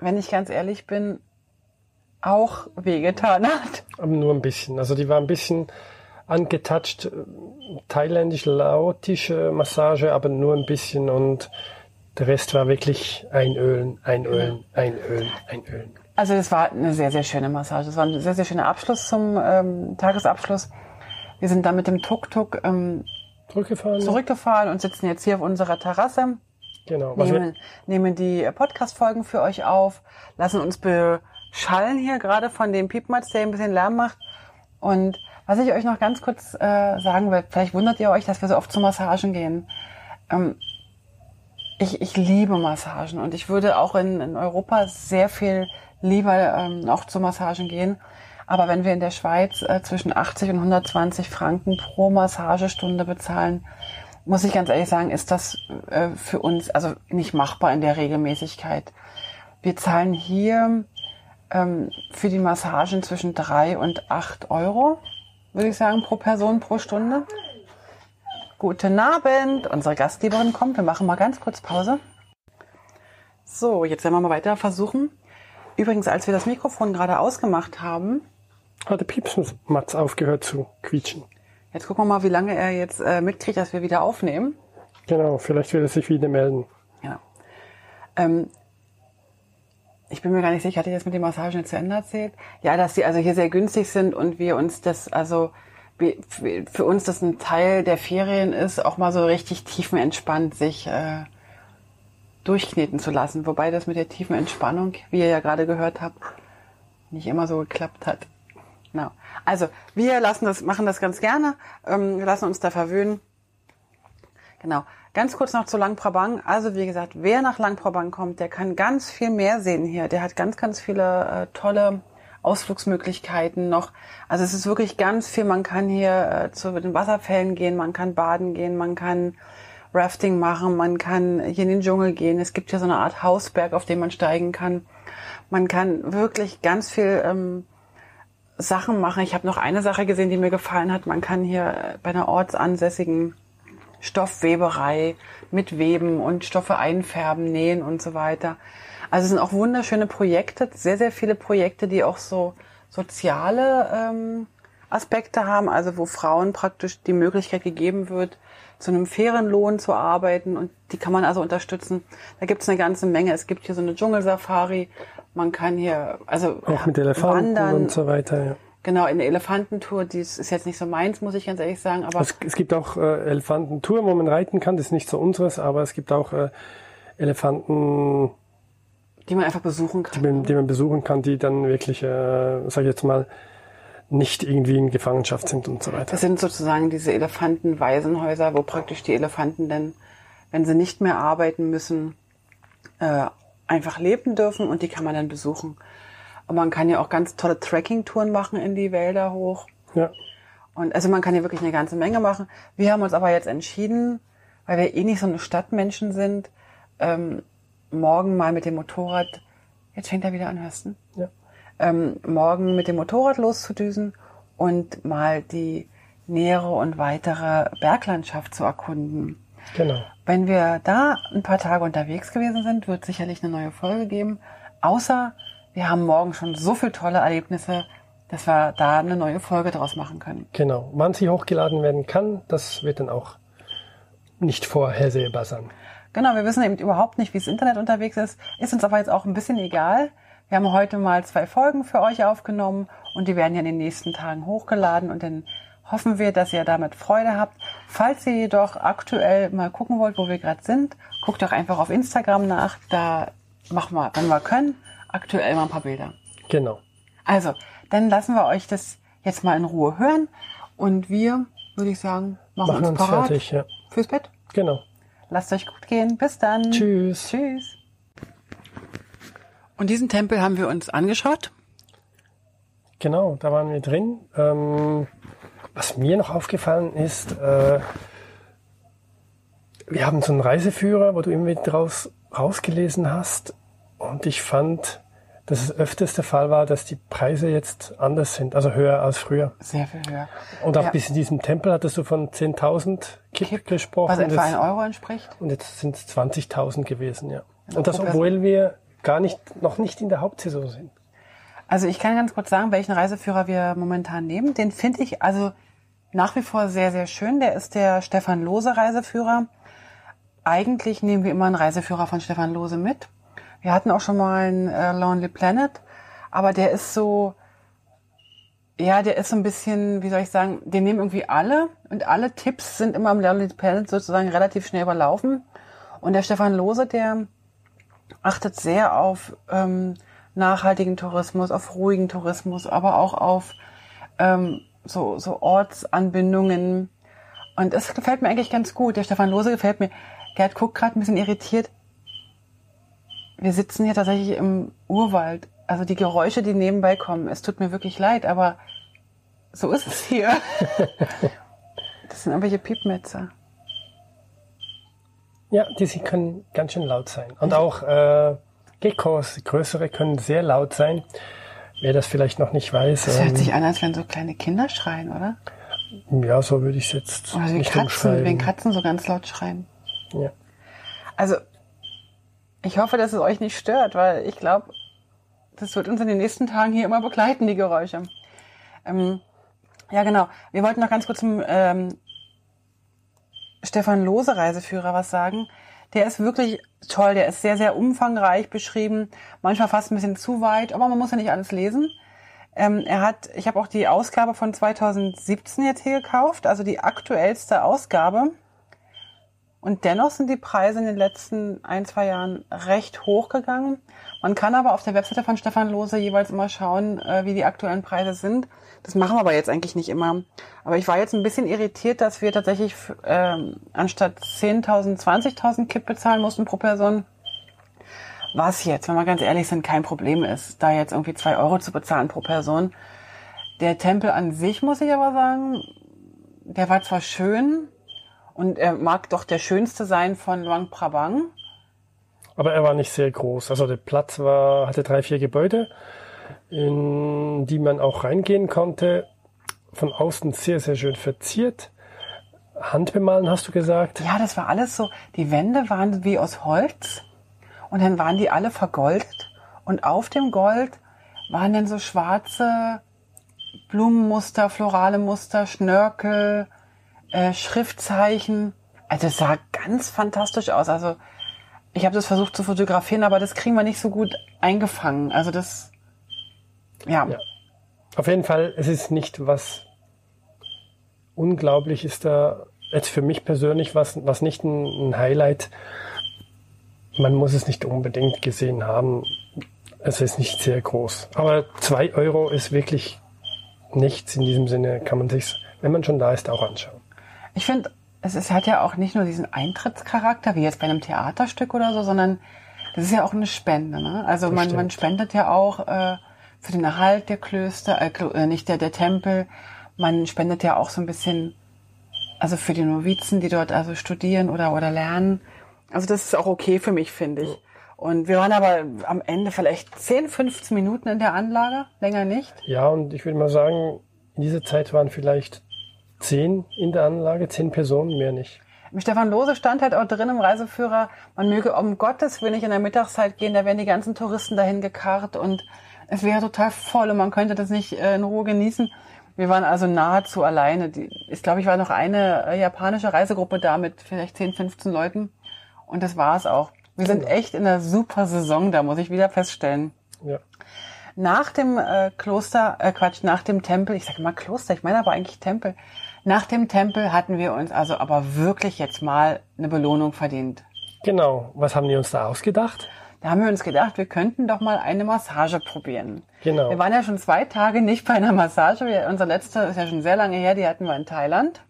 wenn ich ganz ehrlich bin, auch wehgetan hat. Aber nur ein bisschen. Also die war ein bisschen angetatscht, äh, thailändisch-lautische Massage, aber nur ein bisschen und der Rest war wirklich einölen, einölen, einölen, einölen. Also das war eine sehr, sehr schöne Massage. Das war ein sehr, sehr schöner Abschluss zum ähm, Tagesabschluss. Wir sind dann mit dem Tuk-Tuk ähm, Zurückgefahren? zurückgefahren und sitzen jetzt hier auf unserer Terrasse, Genau. Nehmen, nehmen die Podcast-Folgen für euch auf, lassen uns beschallen hier gerade von dem Piepmatz, der ein bisschen Lärm macht. Und was ich euch noch ganz kurz äh, sagen will, vielleicht wundert ihr euch, dass wir so oft zu Massagen gehen. Ähm, ich, ich liebe Massagen und ich würde auch in, in Europa sehr viel lieber ähm, auch zu Massagen gehen. Aber wenn wir in der Schweiz äh, zwischen 80 und 120 Franken pro Massagestunde bezahlen, muss ich ganz ehrlich sagen, ist das äh, für uns also nicht machbar in der Regelmäßigkeit. Wir zahlen hier ähm, für die Massagen zwischen drei und acht Euro, würde ich sagen, pro Person pro Stunde. Guten Abend, unsere Gastgeberin kommt. Wir machen mal ganz kurz Pause. So, jetzt werden wir mal weiter versuchen. Übrigens, als wir das Mikrofon gerade ausgemacht haben, hat der Piepsmatz aufgehört zu quietschen. jetzt gucken wir mal, wie lange er jetzt äh, mitkriegt, dass wir wieder aufnehmen. Genau, vielleicht will er sich wieder melden. Ja. Ähm, ich bin mir gar nicht sicher, hatte ich jetzt mit den Massagen jetzt zu Ende erzählt? Ja, dass die also hier sehr günstig sind und wir uns das, also für uns das ein Teil der Ferien ist, auch mal so richtig tiefenentspannt sich äh, durchkneten zu lassen. Wobei das mit der tiefen Entspannung, wie ihr ja gerade gehört habt, nicht immer so geklappt hat. Genau. Also wir lassen das, machen das ganz gerne. Ähm, lassen uns da verwöhnen. Genau. Ganz kurz noch zu Lang Prabang. Also wie gesagt, wer nach Lang Prabang kommt, der kann ganz viel mehr sehen hier. Der hat ganz, ganz viele äh, tolle Ausflugsmöglichkeiten noch. Also es ist wirklich ganz viel. Man kann hier äh, zu den Wasserfällen gehen, man kann baden gehen, man kann Rafting machen, man kann hier in den Dschungel gehen. Es gibt hier so eine Art Hausberg, auf den man steigen kann. Man kann wirklich ganz viel ähm, Sachen machen. Ich habe noch eine Sache gesehen, die mir gefallen hat. Man kann hier äh, bei einer ortsansässigen Stoffweberei mit Weben und Stoffe einfärben, nähen und so weiter. Also es sind auch wunderschöne Projekte, sehr, sehr viele Projekte, die auch so soziale ähm, Aspekte haben, also wo Frauen praktisch die Möglichkeit gegeben wird, zu einem fairen Lohn zu arbeiten und die kann man also unterstützen. Da gibt es eine ganze Menge. Es gibt hier so eine Dschungelsafari, Man kann hier, also Auch mit Elefanten wandern. und so weiter. Ja. Genau, eine Elefantentour, die ist jetzt nicht so meins, muss ich ganz ehrlich sagen, aber Es, es gibt auch äh, Elefantentouren, wo man reiten kann. Das ist nicht so unseres, aber es gibt auch äh, Elefanten, die man einfach besuchen die kann. man, die man besuchen kann, die dann wirklich, äh, sag ich jetzt mal, nicht irgendwie in Gefangenschaft sind und so weiter. Das sind sozusagen diese Elefantenwaisenhäuser, wo praktisch die Elefanten dann, wenn sie nicht mehr arbeiten müssen, äh, einfach leben dürfen und die kann man dann besuchen. Und man kann ja auch ganz tolle Trekking-Touren machen in die Wälder hoch. Ja, Und also man kann hier wirklich eine ganze Menge machen. Wir haben uns aber jetzt entschieden, weil wir eh nicht so eine Stadtmenschen sind, ähm, morgen mal mit dem Motorrad, jetzt fängt er wieder an, hörst du? ja. ähm, morgen mit dem Motorrad loszudüsen und mal die nähere und weitere Berglandschaft zu erkunden. Genau. Wenn wir da ein paar Tage unterwegs gewesen sind, wird sicherlich eine neue Folge geben. Außer wir haben morgen schon so viele tolle Erlebnisse, dass wir da eine neue Folge draus machen können. Genau. Wann sie hochgeladen werden kann, das wird dann auch nicht vorhersehbar sein. Genau, wir wissen eben überhaupt nicht, wie das Internet unterwegs ist. Ist uns aber jetzt auch ein bisschen egal. Wir haben heute mal zwei Folgen für euch aufgenommen und die werden ja in den nächsten Tagen hochgeladen und dann hoffen wir, dass ihr damit Freude habt. Falls ihr jedoch aktuell mal gucken wollt, wo wir gerade sind, guckt doch einfach auf Instagram nach. Da machen wir, wenn wir können, aktuell mal ein paar Bilder. Genau. Also, dann lassen wir euch das jetzt mal in Ruhe hören und wir, würde ich sagen, machen, Machen uns uns parat fertig, ja. fürs Bett. Genau. Lasst euch gut gehen. Bis dann. Tschüss. Tschüss. Und diesen Tempel haben wir uns angeschaut. Genau, da waren wir drin. Ähm, was mir noch aufgefallen ist, äh, wir haben so einen Reiseführer, wo du immer wieder raus, rausgelesen hast. Und ich fand, dass es öfters der Fall war, dass die Preise jetzt anders sind, also höher als früher. Sehr viel höher. Und auch Ja. bis in diesem Tempel hattest du von 10.000 Kip, gesprochen. Was etwa ein Euro entspricht. Und jetzt sind es 20.000 gewesen, ja. Und das, obwohl wir gar nicht, noch nicht in der Hauptsaison sind. Also ich kann ganz kurz sagen, welchen Reiseführer wir momentan nehmen. Den finde ich also nach wie vor sehr, sehr schön. Der ist der Stefan Lose Reiseführer. Eigentlich nehmen wir immer einen Reiseführer von Stefan Lose mit. Wir hatten auch schon mal einen äh, Lonely Planet, aber der ist so, ja, der ist so ein bisschen, wie soll ich sagen, den nehmen irgendwie alle und alle Tipps sind immer am Lonely Planet sozusagen relativ schnell überlaufen. Und der Stefan Lose, der achtet sehr auf ähm, nachhaltigen Tourismus, auf ruhigen Tourismus, aber auch auf ähm, so, so Ortsanbindungen. Und das gefällt mir eigentlich ganz gut. Der Stefan Lose gefällt mir. Gerd guckt gerade ein bisschen irritiert. Wir sitzen hier tatsächlich im Urwald. Also die Geräusche, die nebenbei kommen, es tut mir wirklich leid, aber so ist es hier. [laughs] Das sind irgendwelche Piepmetzer. Ja, die sie können ganz schön laut sein. Und auch äh, Geckos, größere, können sehr laut sein. Wer das vielleicht noch nicht weiß. Das hört ähm, sich an, als wenn so kleine Kinder schreien, oder? Ja, so würde ich es jetzt Oder wie nicht Katzen, umschreiben. wenn Katzen so ganz laut schreien. Ja. Also, ich hoffe, dass es euch nicht stört, weil ich glaube, das wird uns in den nächsten Tagen hier immer begleiten, die Geräusche. Ähm, ja, genau. Wir wollten noch ganz kurz zum ähm, Stefan Lose Reiseführer was sagen. Der ist wirklich toll, der ist sehr, sehr umfangreich beschrieben, manchmal fast ein bisschen zu weit, aber man muss ja nicht alles lesen. Ähm, er hat, ich habe auch die Ausgabe von 2017 jetzt hier gekauft, also die aktuellste Ausgabe. Und dennoch sind die Preise in den letzten ein, zwei Jahren recht hoch gegangen. Man kann aber auf der Webseite von Stefan Lose jeweils immer schauen, äh, wie die aktuellen Preise sind. Das machen wir aber jetzt eigentlich nicht immer. Aber ich war jetzt ein bisschen irritiert, dass wir tatsächlich ähm, anstatt 10.000, 20.000 Kip bezahlen mussten pro Person. Was jetzt, wenn wir ganz ehrlich sind, kein Problem ist, da jetzt irgendwie zwei Euro zu bezahlen pro Person. Der Tempel an sich, muss ich aber sagen, der war zwar schön, und er mag doch der schönste sein von Luang Prabang. Aber er war nicht sehr groß. Also der Platz war, hatte drei, vier Gebäude, in die man auch reingehen konnte. Von außen sehr, sehr schön verziert. Handbemalen hast du gesagt. Ja, das war alles so. Die Wände waren wie aus Holz und dann waren die alle vergoldet und auf dem Gold waren dann so schwarze Blumenmuster, florale Muster, Schnörkel, äh, Schriftzeichen. Also es sah ganz fantastisch aus. Also ich habe das versucht zu fotografieren, aber das kriegen wir nicht so gut eingefangen. Also das, ja. Ja. Auf jeden Fall, es ist nicht was unglaublich ist da jetzt für mich persönlich was, was nicht ein, ein Highlight. Man muss es nicht unbedingt gesehen haben. Es ist nicht sehr groß. Aber zwei Euro ist wirklich nichts in diesem Sinne, kann man sich, wenn man schon da ist, auch anschauen. Ich finde, es ist, hat ja auch nicht nur diesen Eintrittscharakter, wie jetzt bei einem Theaterstück oder so, sondern das ist ja auch eine Spende. Ne? Also man, man spendet ja auch äh, für den Erhalt der Klöster, äh, äh, nicht der, der Tempel. Man spendet ja auch so ein bisschen, also für die Novizen, die dort also studieren oder, oder lernen. Also das ist auch okay für mich, finde ich. Und wir waren aber am Ende vielleicht 10, 15 Minuten in der Anlage, länger nicht. Ja, und ich würde mal sagen, in dieser Zeit waren vielleicht zehn in der Anlage, zehn Personen, mehr nicht. Stefan Lose stand halt auch drin im Reiseführer, man möge um Gottes Willen nicht in der Mittagszeit gehen, da werden die ganzen Touristen dahin gekarrt und es wäre total voll und man könnte das nicht äh, in Ruhe genießen. Wir waren also nahezu alleine. Ich glaube, ich war noch eine äh, japanische Reisegruppe da mit vielleicht 10, 15 Leuten und das war es auch. Wir sind echt in einer super Saison da, muss ich wieder feststellen. Ja. Nach dem äh, Kloster, äh, Quatsch, nach dem Tempel, ich sage mal Kloster, ich meine aber eigentlich Tempel. Nach dem Tempel hatten wir uns also aber wirklich jetzt mal eine Belohnung verdient. Genau. Was haben die uns da ausgedacht? Da haben wir uns gedacht, wir könnten doch mal eine Massage probieren. Genau. Wir waren ja schon zwei Tage nicht bei einer Massage. Wir, unser letzter ist ja schon sehr lange her, die hatten wir in Thailand.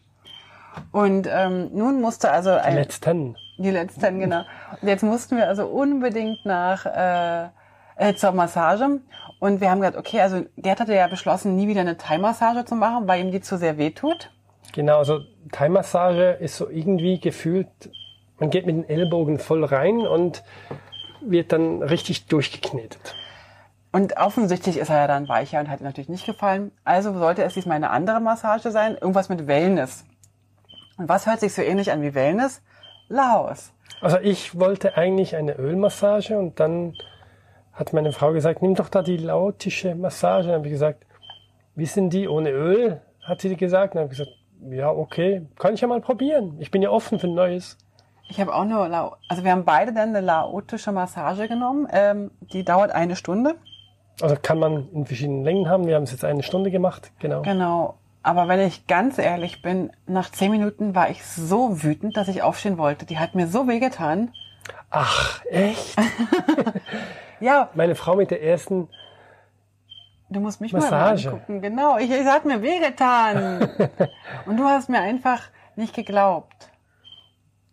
Und ähm, nun musste also Die ein, letzten. die letzten, genau. Und jetzt mussten wir also unbedingt nach äh, äh, zur Massage. Und wir haben gesagt, okay, also Gerd hatte ja beschlossen, nie wieder eine Thai-Massage zu machen, weil ihm die zu sehr wehtut. Genau, also Thai-Massage ist so irgendwie gefühlt, man geht mit den Ellbogen voll rein und wird dann richtig durchgeknetet. Und offensichtlich ist er ja dann weicher und hat ihm natürlich nicht gefallen. Also sollte es diesmal eine andere Massage sein, irgendwas mit Wellness. Und was hört sich so ähnlich an wie Wellness? Laos. Also ich wollte eigentlich eine Ölmassage und dann hat meine Frau gesagt, nimm doch da die lautische Massage. Dann habe ich gesagt, wie sind die ohne Öl? Hat sie gesagt. Dann habe ich gesagt, ja, okay, kann ich ja mal probieren. Ich bin ja offen für Neues. Ich habe auch nur, also wir haben beide dann eine laotische Massage genommen. Ähm, die dauert eine Stunde. Also kann man in verschiedenen Längen haben. Wir haben es jetzt eine Stunde gemacht, genau. Genau. Aber wenn ich ganz ehrlich bin, nach zehn Minuten war ich so wütend, dass ich aufstehen wollte. Die hat mir so wehgetan. Ach, echt? [laughs] Ja, Meine Frau mit der ersten, du musst mich Massage. mal angucken. Genau, ich, es hat mir wehgetan. [laughs] Und du hast mir einfach nicht geglaubt.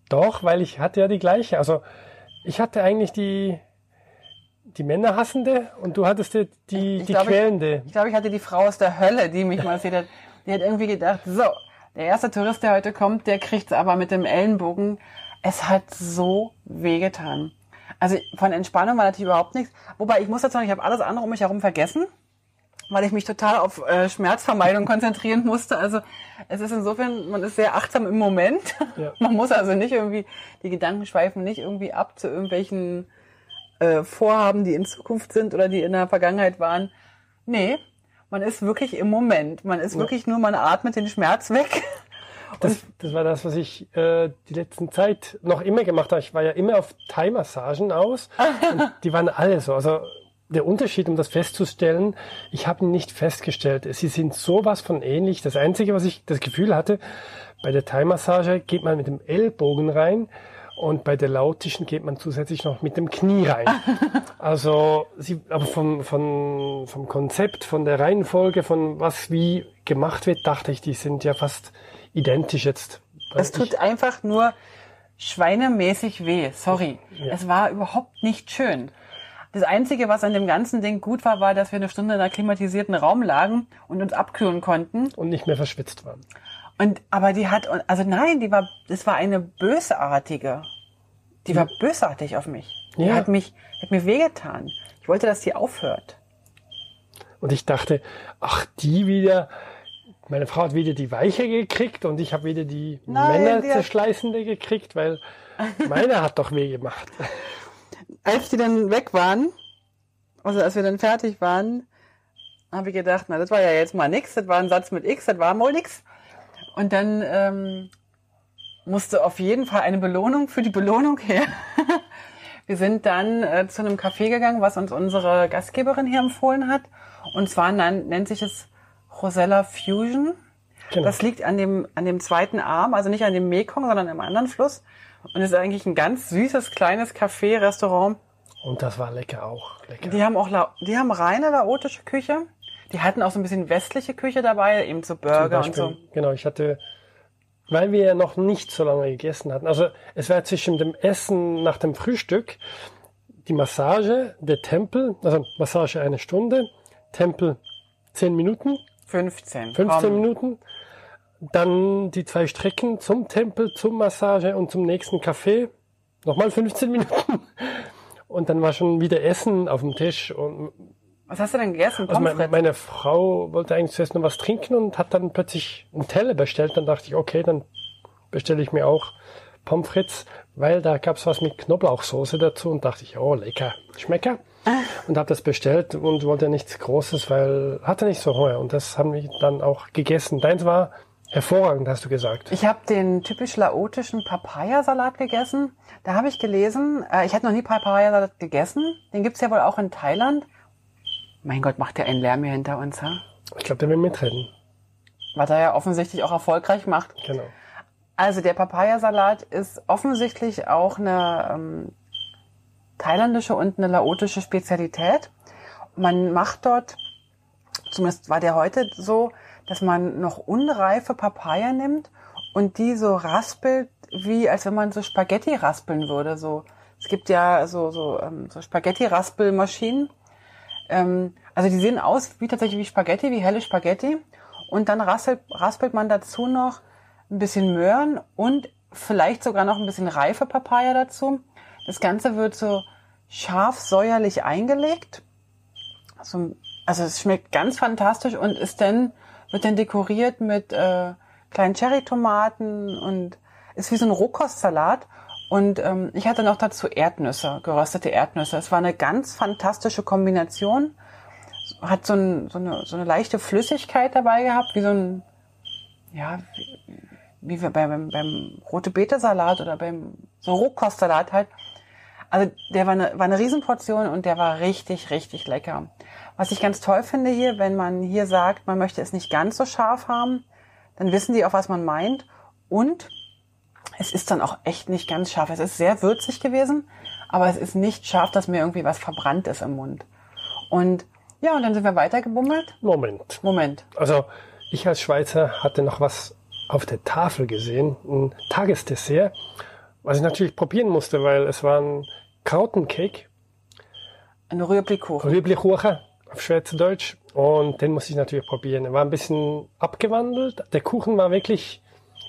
doch, weil ich hatte ja die gleiche. Also ich hatte eigentlich die, die Männerhassende und du hattest die, die, Ich die glaube, quälende. Ich glaube, ich hatte die Frau aus der Hölle, die mich massiert hat. Die hat irgendwie gedacht, so, der erste Tourist, der heute kommt, der kriegt's aber mit dem Ellenbogen. Es hat so wehgetan. Also von Entspannung war natürlich überhaupt nichts. Wobei ich muss dazu sagen, ich habe alles andere um mich herum vergessen, weil ich mich total auf äh, Schmerzvermeidung konzentrieren musste. Also es ist insofern, man ist sehr achtsam im Moment. [laughs] Ja. Man muss also nicht irgendwie, die Gedanken schweifen nicht irgendwie ab zu irgendwelchen äh, Vorhaben, die in Zukunft sind oder die in der Vergangenheit waren. Nee, man ist wirklich im Moment. Man ist wirklich nur, man atmet den Schmerz weg. [laughs] Das, das war das, was ich äh, die letzten Zeit noch immer gemacht habe. Ich war ja immer auf Thai-Massagen aus [laughs] und die waren alle so. Also der Unterschied, um das festzustellen, ich habe ihn nicht festgestellt. Sie sind sowas von ähnlich. Das Einzige, was ich das Gefühl hatte, bei der Thai-Massage geht man mit dem Ellbogen rein und bei der lautischen geht man zusätzlich noch mit dem Knie rein. [laughs] Also, sie, aber vom, vom, vom Konzept, von der Reihenfolge, von was wie gemacht wird, dachte ich, die sind ja fast identisch jetzt. Es tut einfach nur schweinemäßig weh. Sorry. Ja. Es war überhaupt nicht schön. Das Einzige, was an dem ganzen Ding gut war, war, dass wir eine Stunde in einem klimatisierten Raum lagen und uns abkühlen konnten. und nicht mehr verschwitzt waren. Und, aber die hat, also nein, die war, das war eine bösartige. Die war bösartig auf mich. Die Ja. hat mich, hat mir wehgetan. Ich wollte, dass die aufhört. Und ich dachte, ach, die wieder, meine Frau hat wieder die Weiche gekriegt und ich habe wieder die Nein, Männer zerschleißende gekriegt, weil [laughs] meine hat doch weh gemacht. Als die dann weg waren, also als wir dann fertig waren, habe ich gedacht, na, das war ja jetzt mal nix, das war ein Satz mit X, das war mal nix. Und dann ähm, musste auf jeden Fall eine Belohnung für die Belohnung her. [laughs] Wir sind dann äh, zu einem Café gegangen, was uns unsere Gastgeberin hier empfohlen hat. Und zwar nennt sich es Rosella Fusion. Genau. Das liegt an dem, an dem zweiten Arm, also nicht an dem Mekong, sondern im anderen Fluss. Und ist eigentlich ein ganz süßes, kleines Café, Restaurant. Und das war lecker auch. Lecker. Die haben auch, La die haben reine laotische Küche. Die hatten auch so ein bisschen westliche Küche dabei, eben so Burger und Beispiel, so. Genau, ich hatte, weil wir ja noch nicht so lange gegessen hatten. Also es war zwischen dem Essen nach dem Frühstück die Massage, der Tempel, also Massage eine Stunde, Tempel zehn Minuten, 15. 15 komm. Minuten, dann die zwei Strecken zum Tempel, zum Massage und zum nächsten Café, nochmal 15 Minuten. [laughs] Und dann war schon wieder Essen auf dem Tisch und Was hast du denn gegessen? also meine, meine Frau wollte eigentlich zuerst noch was trinken und hat dann plötzlich einen Teller bestellt. Dann dachte ich, okay, dann bestelle ich mir auch Pommes frites, weil da gab's was mit Knoblauchsoße dazu und dachte ich, oh, lecker, Schmecker. Und habe das bestellt und wollte nichts Großes, weil hatte nicht so Hunger. Und das haben wir dann auch gegessen. Deins war hervorragend, hast du gesagt. Ich habe den typisch laotischen Papayasalat gegessen. Da habe ich gelesen, äh, ich hatte noch nie Papayasalat gegessen. Den gibt's ja wohl auch in Thailand. Mein Gott, macht der einen Lärm hier hinter uns, ha? Ich glaube, der will mitreden. Was er ja offensichtlich auch erfolgreich macht. Genau. Also der Papayasalat ist offensichtlich auch eine ähm, thailändische und eine laotische Spezialität. Man macht dort, zumindest war der heute so, dass man noch unreife Papaya nimmt und die so raspelt, wie als wenn man so Spaghetti raspeln würde. So, es gibt ja so so, ähm, so Spaghetti-Raspelmaschinen. Ähm, also die sehen aus wie tatsächlich wie Spaghetti, wie helle Spaghetti. Und dann raspelt, raspelt man dazu noch ein bisschen Möhren und vielleicht sogar noch ein bisschen reife Papaya dazu. Das Ganze wird so scharf säuerlich eingelegt. Also, also es schmeckt ganz fantastisch und ist dann, wird dann dekoriert mit äh, kleinen Cherrytomaten und ist wie so ein Rohkostsalat. Und ähm, ich hatte noch dazu Erdnüsse, geröstete Erdnüsse. Es war eine ganz fantastische Kombination. Hat so, ein, so, eine, so eine leichte Flüssigkeit dabei gehabt, wie so ein, ja, wie, wie beim, beim rote Beete Salat oder beim so Rohkostsalat halt. Also der war eine, war eine Riesenportion und der war richtig, richtig lecker. Was ich ganz toll finde hier, wenn man hier sagt, man möchte es nicht ganz so scharf haben, dann wissen die auch, was man meint. Und es ist dann auch echt nicht ganz scharf. Es ist sehr würzig gewesen, aber es ist nicht scharf, dass mir irgendwie was verbrannt ist im Mund. Und ja, und dann sind wir weitergebummelt. Moment. Moment. Also ich als Schweizer hatte noch was auf der Tafel gesehen, ein Tagesdessert, was ich natürlich probieren musste, weil es war ein Krautencake, Ein Rührblikuchen. Rüblichkuchen auf Schweizerdeutsch und den musste ich natürlich probieren. Er war ein bisschen abgewandelt. Der Kuchen war wirklich,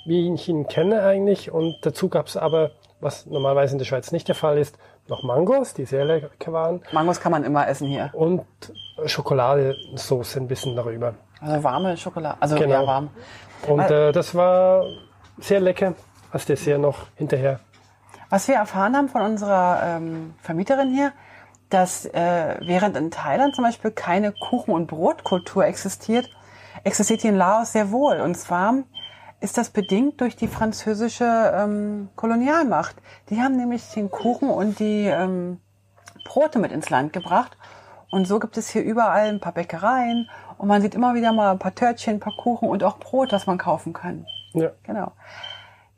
wie ich ihn kenne eigentlich und dazu gab es aber, was normalerweise in der Schweiz nicht der Fall ist, noch Mangos, die sehr lecker waren Mangos kann man immer essen hier. und Schokoladensauce ein bisschen darüber. Also warme Schokolade. Also Genau. ja, warm. Und äh, das war sehr lecker, als Dessert noch hinterher. Was wir erfahren haben von unserer ähm, Vermieterin hier, dass äh, während in Thailand zum Beispiel keine Kuchen- und Brotkultur existiert, existiert hier in Laos sehr wohl. Und zwar ist das bedingt durch die französische ähm, Kolonialmacht. Die haben nämlich den Kuchen und die ähm, Brote mit ins Land gebracht. Und so gibt es hier überall ein paar Bäckereien und man sieht immer wieder mal ein paar Törtchen, ein paar Kuchen und auch Brot, das man kaufen kann. Ja. Genau.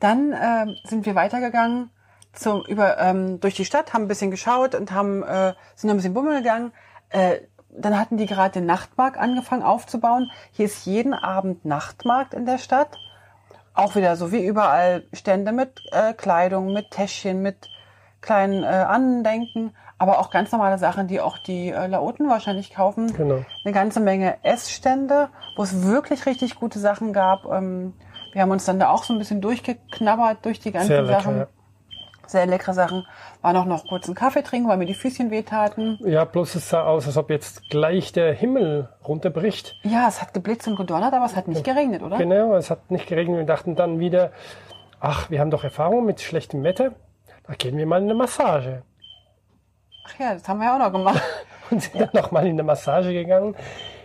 Dann ähm, sind wir weitergegangen zum, über, ähm, durch die Stadt, haben ein bisschen geschaut und haben, äh, sind ein bisschen bummeln gegangen. Äh, dann hatten die gerade den Nachtmarkt angefangen aufzubauen. Hier ist jeden Abend Nachtmarkt in der Stadt. Auch wieder so wie überall Stände mit äh, Kleidung, mit Täschchen, mit kleinen äh, Andenken, aber auch ganz normale Sachen, die auch die äh, Laoten wahrscheinlich kaufen Genau. eine ganze Menge Essstände, wo es wirklich richtig gute Sachen gab. Ähm, wir haben uns dann da auch so ein bisschen durchgeknabbert durch die ganzen Sehr lecker, Sachen. ja. Sehr leckere Sachen. War noch noch kurz einen Kaffee trinken, weil mir die Füßchen wehtaten. Ja, bloß es sah aus, als ob jetzt gleich der Himmel runterbricht. Ja, es hat geblitzt und gedonnert, aber es hat nicht geregnet, oder? Genau, es hat nicht geregnet. Wir dachten dann wieder, ach, wir haben doch Erfahrung mit schlechtem Wetter. Da gehen wir mal in eine Massage. Ach ja, das haben wir ja auch noch gemacht. [laughs] Und sind dann nochmal in eine Massage gegangen.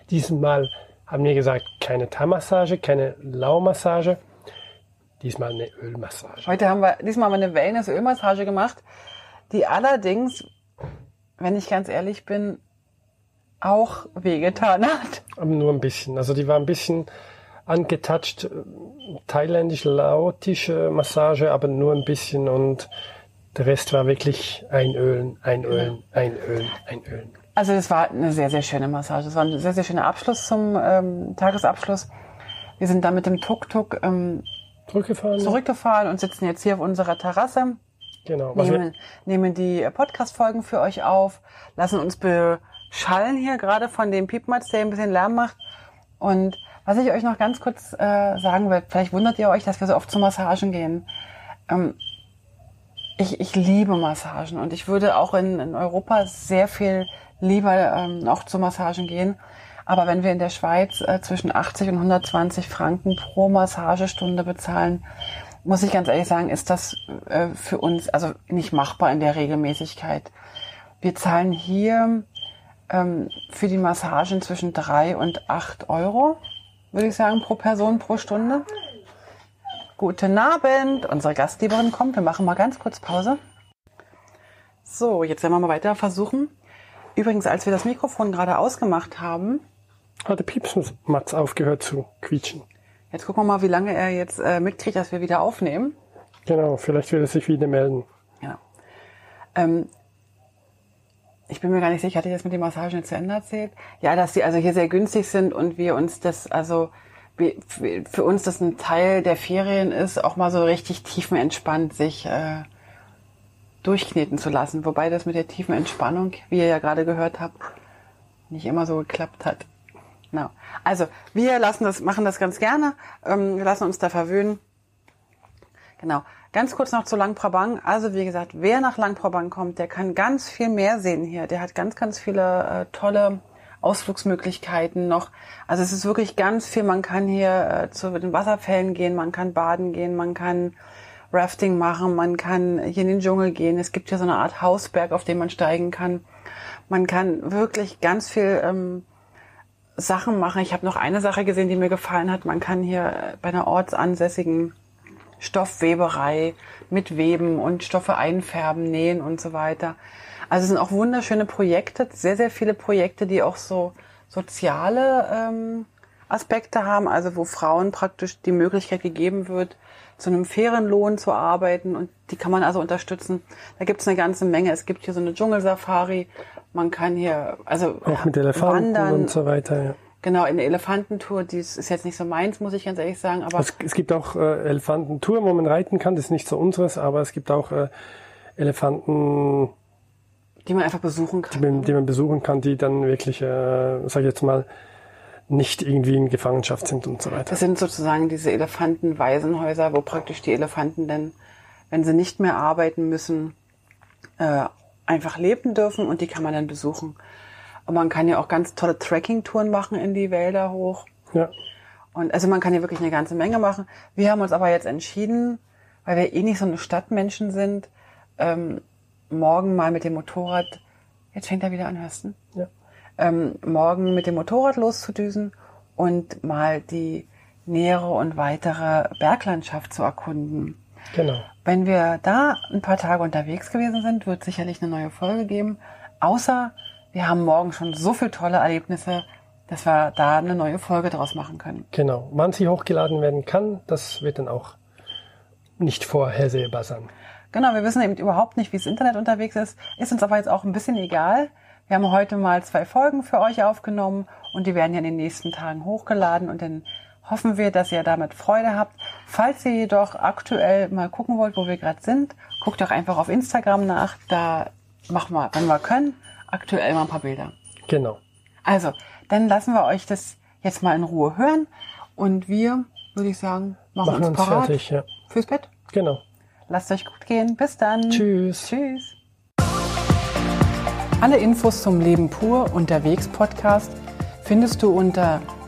Diesmal haben wir gesagt, keine Thai-Massage, keine Lau-Massage. Diesmal eine Ölmassage. Heute haben wir, diesmal haben wir eine Wellness-Ölmassage gemacht. die allerdings, wenn ich ganz ehrlich bin, auch wehgetan hat. Aber nur ein bisschen. Also die war ein bisschen angetouched, thailändisch lautische Massage, aber nur ein bisschen und der Rest war wirklich einölen, einölen, einölen, einölen. Also das war eine sehr, sehr schöne Massage. Es war ein sehr, sehr schöner Abschluss zum ähm, Tagesabschluss. Wir sind dann mit dem Tuk-Tuk ähm, Zurückgefahren? zurückgefahren und sitzen jetzt hier auf unserer Terrasse. Genau. Nehmen, nehmen die Podcast-Folgen für euch auf, lassen uns beschallen hier gerade von dem Piepmatz, der ein bisschen Lärm macht. Und was ich euch noch ganz kurz äh, sagen will, vielleicht wundert ihr euch, dass wir so oft zu Massagen gehen. Ähm, ich, ich liebe Massagen und ich würde auch in, in Europa sehr viel lieber ähm, auch zu Massagen gehen. Aber wenn wir in der Schweiz äh, zwischen 80 und 120 Franken pro Massagestunde bezahlen, muss ich ganz ehrlich sagen, ist das äh, für uns also nicht machbar in der Regelmäßigkeit. Wir zahlen hier ähm, für die Massagen zwischen drei und acht Euro, würde ich sagen, pro Person pro Stunde. Guten Abend, unsere Gastgeberin kommt. Wir machen mal ganz kurz Pause. So, jetzt werden wir mal weiter versuchen. Übrigens, als wir das Mikrofon gerade ausgemacht haben, hat der Piepsmatz aufgehört zu quietschen. jetzt gucken wir mal, wie lange er jetzt äh, mitkriegt, dass wir wieder aufnehmen. Genau, vielleicht wird er sich wieder melden. Ja. Ähm, ich bin mir gar nicht sicher, hatte ich das mit den Massagen jetzt zu Ende erzählt? Ja, dass die also hier sehr günstig sind und wir uns das, also für uns das ein Teil der Ferien ist, auch mal so richtig tiefenentspannt sich äh, durchkneten zu lassen. Wobei das mit der tiefen Entspannung, wie ihr ja gerade gehört habt, nicht immer so geklappt hat. Genau. Also wir lassen das, machen das ganz gerne. Ähm, wir lassen uns da verwöhnen. Genau. Ganz kurz noch zu Lang Prabang. Also wie gesagt, wer nach Lang Prabang kommt, der kann ganz viel mehr sehen hier. Der hat ganz, ganz viele äh, tolle Ausflugsmöglichkeiten noch. Also es ist wirklich ganz viel. Man kann hier äh, zu den Wasserfällen gehen, man kann baden gehen, man kann Rafting machen, man kann hier in den Dschungel gehen. Es gibt hier so eine Art Hausberg, auf den man steigen kann. Man kann wirklich ganz viel ähm, Sachen machen. Ich habe noch eine Sache gesehen, die mir gefallen hat. Man kann hier bei einer ortsansässigen Stoffweberei mit Weben und Stoffe einfärben, nähen und so weiter. Also es sind auch wunderschöne Projekte, sehr, sehr viele Projekte, die auch so soziale ähm, Aspekte haben, also wo Frauen praktisch die Möglichkeit gegeben wird, zu einem fairen Lohn zu arbeiten und die kann man also unterstützen. Da gibt es eine ganze Menge. Es gibt hier so eine Dschungelsafari. Man kann hier also Auch mit Elefanten wandern. und so weiter. Ja. Genau, in der Elefantentour, die ist jetzt nicht so meins, muss ich ganz ehrlich sagen, aber Es, es gibt auch äh, Elefantentouren, wo man reiten kann. Das ist nicht so unseres, aber es gibt auch äh, Elefanten, die man einfach besuchen die kann. man, die man besuchen kann, die dann wirklich, äh, sag ich jetzt mal, nicht irgendwie in Gefangenschaft sind und so weiter. Das sind sozusagen diese Elefantenwaisenhäuser, wo praktisch die Elefanten dann, wenn sie nicht mehr arbeiten müssen, äh, einfach leben dürfen und die kann man dann besuchen. Und man kann ja auch ganz tolle Trekking-Touren machen in die Wälder hoch. Ja, Und also man kann hier wirklich eine ganze Menge machen. Wir haben uns aber jetzt entschieden, weil wir eh nicht so eine Stadtmenschen sind, ähm, morgen mal mit dem Motorrad, jetzt fängt er wieder an, hörst du? ja. ähm, morgen mit dem Motorrad loszudüsen und mal die nähere und weitere Berglandschaft zu erkunden. Genau. Wenn wir da ein paar Tage unterwegs gewesen sind, wird sicherlich eine neue Folge geben. Außer wir haben morgen schon so viele tolle Erlebnisse, dass wir da eine neue Folge draus machen können. Genau. Wann sie hochgeladen werden kann, das wird dann auch nicht vorhersehbar sein. Genau, wir wissen eben überhaupt nicht, wie das Internet unterwegs ist. Ist uns aber jetzt auch ein bisschen egal. Wir haben heute mal zwei Folgen für euch aufgenommen und die werden ja in den nächsten Tagen hochgeladen und dann hoffen wir, dass ihr damit Freude habt. Falls ihr jedoch aktuell mal gucken wollt, wo wir gerade sind, guckt doch einfach auf Instagram nach. Da machen wir, wenn wir können, aktuell mal ein paar Bilder. Genau. Also, dann lassen wir euch das jetzt mal in Ruhe hören und wir, würde ich sagen, machen, Machen uns uns fertig, ja. fürs Bett. Genau. Lasst euch gut gehen. Bis dann. Tschüss. Tschüss. Alle Infos zum Leben pur unterwegs Podcast findest du unter